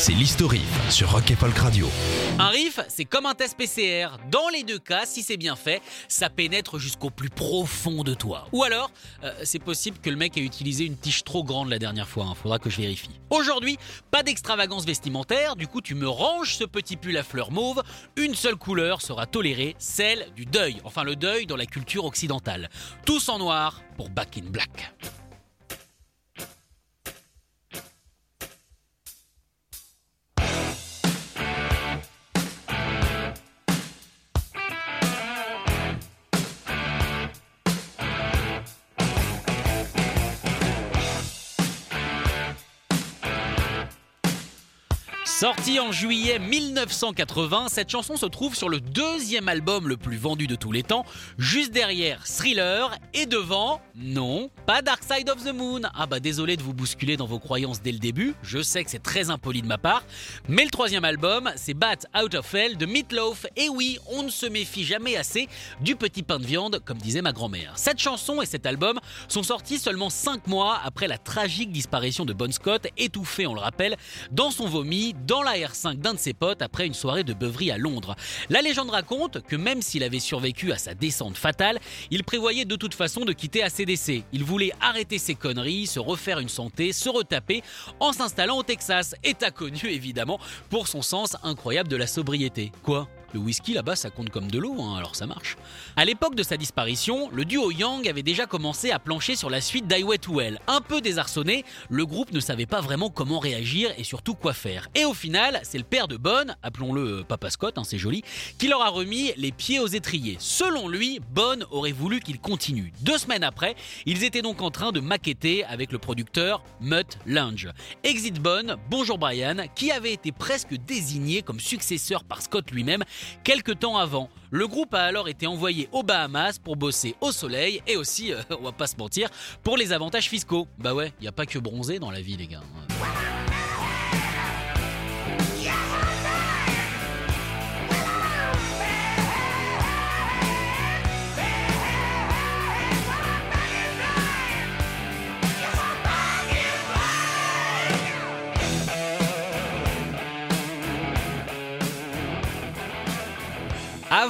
c'est l'historif sur Rock et Radio. Un riff, c'est comme un test PCR. Dans les deux cas, si c'est bien fait, ça pénètre jusqu'au plus profond de toi. Ou alors, euh, c'est possible que le mec ait utilisé une tige trop grande la dernière fois. hein. Faudra que je vérifie. Aujourd'hui, pas d'extravagance vestimentaire. Du coup, tu me ranges ce petit pull à fleurs mauve. Une seule couleur sera tolérée, celle du deuil. Enfin, le deuil dans la culture occidentale. Tous en noir pour Back in Black. Sortie en juillet 1980, cette chanson se trouve sur le deuxième album le plus vendu de tous les temps, juste derrière Thriller et devant, non, pas Dark Side of the Moon. Ah bah désolé de vous bousculer dans vos croyances dès le début, je sais que c'est très impoli de ma part, mais le troisième album, c'est Bat Out of Hell de Meatloaf. Et oui, on ne se méfie jamais assez du petit pain de viande, comme disait ma grand-mère. Cette chanson et cet album sont sortis seulement 5 mois après la tragique disparition de Bon Scott, étouffé, on le rappelle, dans son vomi, dans la R5 d'un de ses potes après une soirée de beuverie à Londres. La légende raconte que même s'il avait survécu à sa descente fatale, il prévoyait de toute façon de quitter ACDC. Il voulait arrêter ses conneries, se refaire une santé, se retaper en s'installant au Texas. État connu évidemment pour son sens incroyable de la sobriété. Quoi? Le whisky là-bas, ça compte comme de l'eau, hein, alors ça marche. À l'époque de sa disparition, le duo Young avait déjà commencé à plancher sur la suite d'Highway to. Un peu désarçonné, le groupe ne savait pas vraiment comment réagir et surtout quoi faire. Et au final, c'est le père de Bonne, appelons-le euh, Papa Scott, hein, c'est joli, qui leur a remis les pieds aux étriers. Selon lui, Bonne aurait voulu qu'il continue. Deux semaines après, ils étaient donc en train de maqueter avec le producteur Mutt Lange. Exit Bonne, bonjour Brian, qui avait été presque désigné comme successeur par Scott lui-même quelques temps avant. Le groupe a alors été envoyé aux Bahamas pour bosser au soleil et aussi, euh, on va pas se mentir, pour les avantages fiscaux. Bah ouais, y a pas que bronzer dans la vie les gars.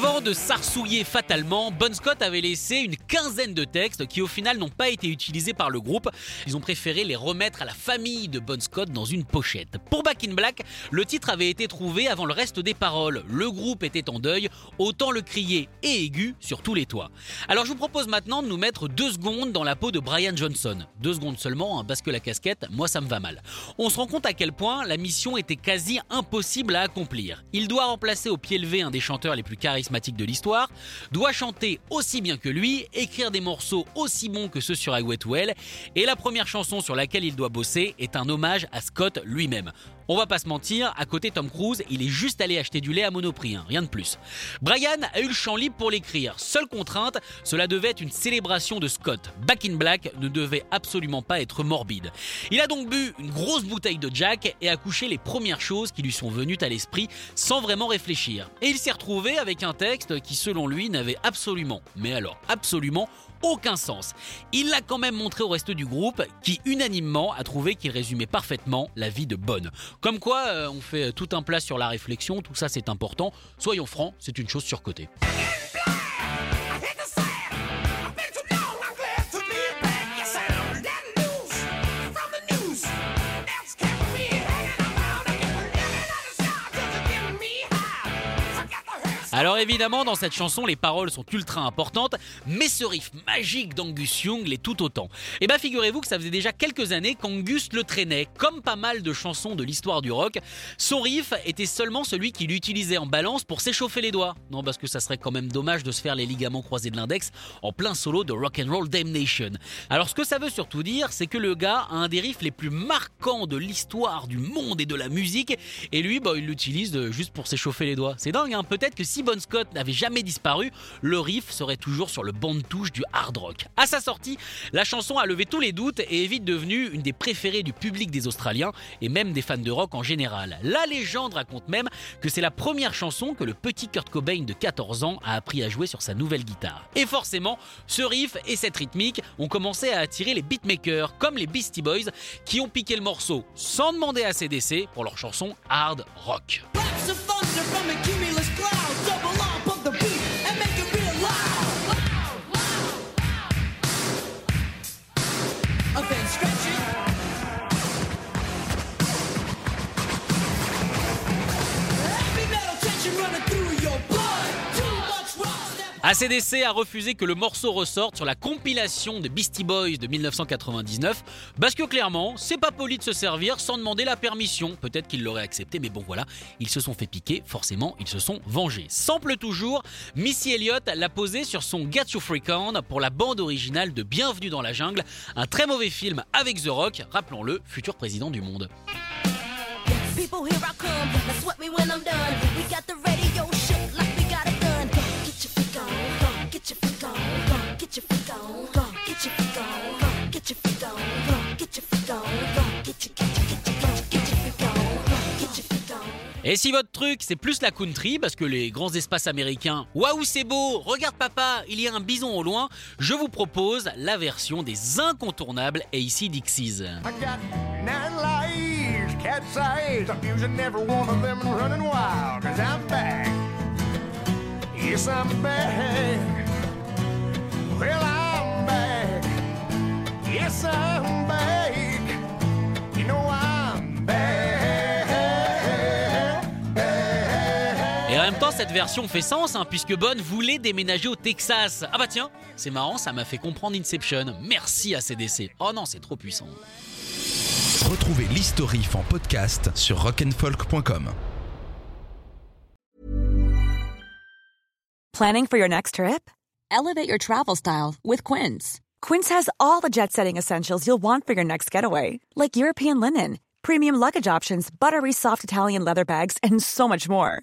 Avant de s'arsouiller fatalement, Bon Scott avait laissé une quinzaine de textes qui au final n'ont pas été utilisés par le groupe. Ils ont préféré les remettre à la famille de Bon Scott dans une pochette. Pour Back in Black, le titre avait été trouvé avant le reste des paroles. Le groupe était en deuil, autant le crier et aigu sur tous les toits. Alors je vous propose maintenant de nous mettre deux secondes dans la peau de Brian Johnson. Deux secondes seulement, hein, parce que la casquette, moi ça me va mal. On se rend compte à quel point la mission était quasi impossible à accomplir. Il doit remplacer au pied levé un des chanteurs les plus de l'histoire, doit chanter aussi bien que lui, écrire des morceaux aussi bons que ceux sur Highway to Hell, et la première chanson sur laquelle il doit bosser est un hommage à Scott lui-même. On va pas se mentir, à côté Tom Cruise, il est juste allé acheter du lait à Monoprix, hein, rien de plus. Brian a eu le champ libre pour l'écrire. Seule contrainte, cela devait être une célébration de Scott. Back in Black ne devait absolument pas être morbide. Il a donc bu une grosse bouteille de Jack et a couché les premières choses qui lui sont venues à l'esprit sans vraiment réfléchir. Et il s'est retrouvé avec un texte qui, selon lui, n'avait absolument, mais alors absolument, aucun sens. Il l'a quand même montré au reste du groupe qui unanimement a trouvé qu'il résumait parfaitement la vie de Bonne. Comme quoi, euh, on fait tout un plat sur la réflexion, tout ça c'est important. Soyons francs, c'est une chose surcotée. Alors évidemment, dans cette chanson, les paroles sont ultra importantes, mais ce riff magique d'Angus Young l'est tout autant. Et bah figurez-vous que ça faisait déjà quelques années qu'Angus le traînait, comme pas mal de chansons de l'histoire du rock. Son riff était seulement celui qu'il utilisait en balance pour s'échauffer les doigts. Non, parce que ça serait quand même dommage de se faire les ligaments croisés de l'index en plein solo de Rock and Roll Damnation. Alors ce que ça veut surtout dire, c'est que le gars a un des riffs les plus marquants de l'histoire du monde et de la musique, et lui, bah, il l'utilise juste pour s'échauffer les doigts. C'est dingue, hein Peut-être que si Scott n'avait jamais disparu, le riff serait toujours sur le banc de touche du hard rock. À sa sortie, la chanson a levé tous les doutes et est vite devenue une des préférées du public des Australiens et même des fans de rock en général. La légende raconte même que c'est la première chanson que le petit Kurt Cobain de 14 ans a appris à jouer sur sa nouvelle guitare. Et forcément, ce riff et cette rythmique ont commencé à attirer les beatmakers comme les Beastie Boys qui ont piqué le morceau sans demander à CDC pour leur chanson hard rock. ACDC a refusé que le morceau ressorte sur la compilation de Beastie Boys de 1999 parce que clairement, c'est pas poli de se servir sans demander la permission. Peut-être qu'ils l'auraient accepté, mais bon voilà, ils se sont fait piquer, forcément, ils se sont vengés. Sample toujours, Missy Elliott l'a posé sur son Get You Freak On pour la bande originale de Bienvenue dans la jungle, un très mauvais film avec The Rock, rappelons-le, futur président du monde. Et si votre truc c'est plus la country, parce que les grands espaces américains, waouh c'est beau, regarde papa, il y a un bison au loin, je vous propose la version des incontournables AC Dixies. Même temps, cette version fait sens, hein, puisque Bonne voulait déménager au Texas. Ah bah tiens, c'est marrant, ça m'a fait comprendre Inception. Merci à CDC. Oh non, c'est trop puissant. Retrouvez l'historif en podcast sur rockandfolk.com. Planning for your next trip? Elevate your travel style with Quince. Quince has all the jet setting essentials you'll want for your next getaway, like European linen, premium luggage options, buttery soft Italian leather bags, and so much more.